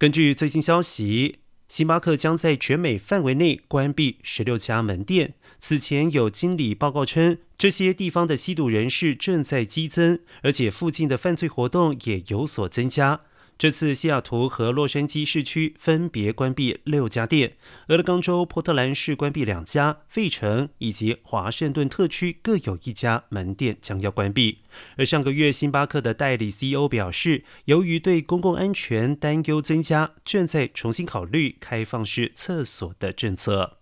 根据最新消息，星巴克将在全美范围内关闭十六家门店。此前有经理报告称，这些地方的吸毒人士正在激增，而且附近的犯罪活动也有所增加。这次，西雅图和洛杉矶市区分别关闭六家店，俄勒冈州波特兰市关闭两家，费城以及华盛顿特区各有一家门店将要关闭。而上个月，星巴克的代理 CEO 表示，由于对公共安全担忧增加，正在重新考虑开放式厕所的政策。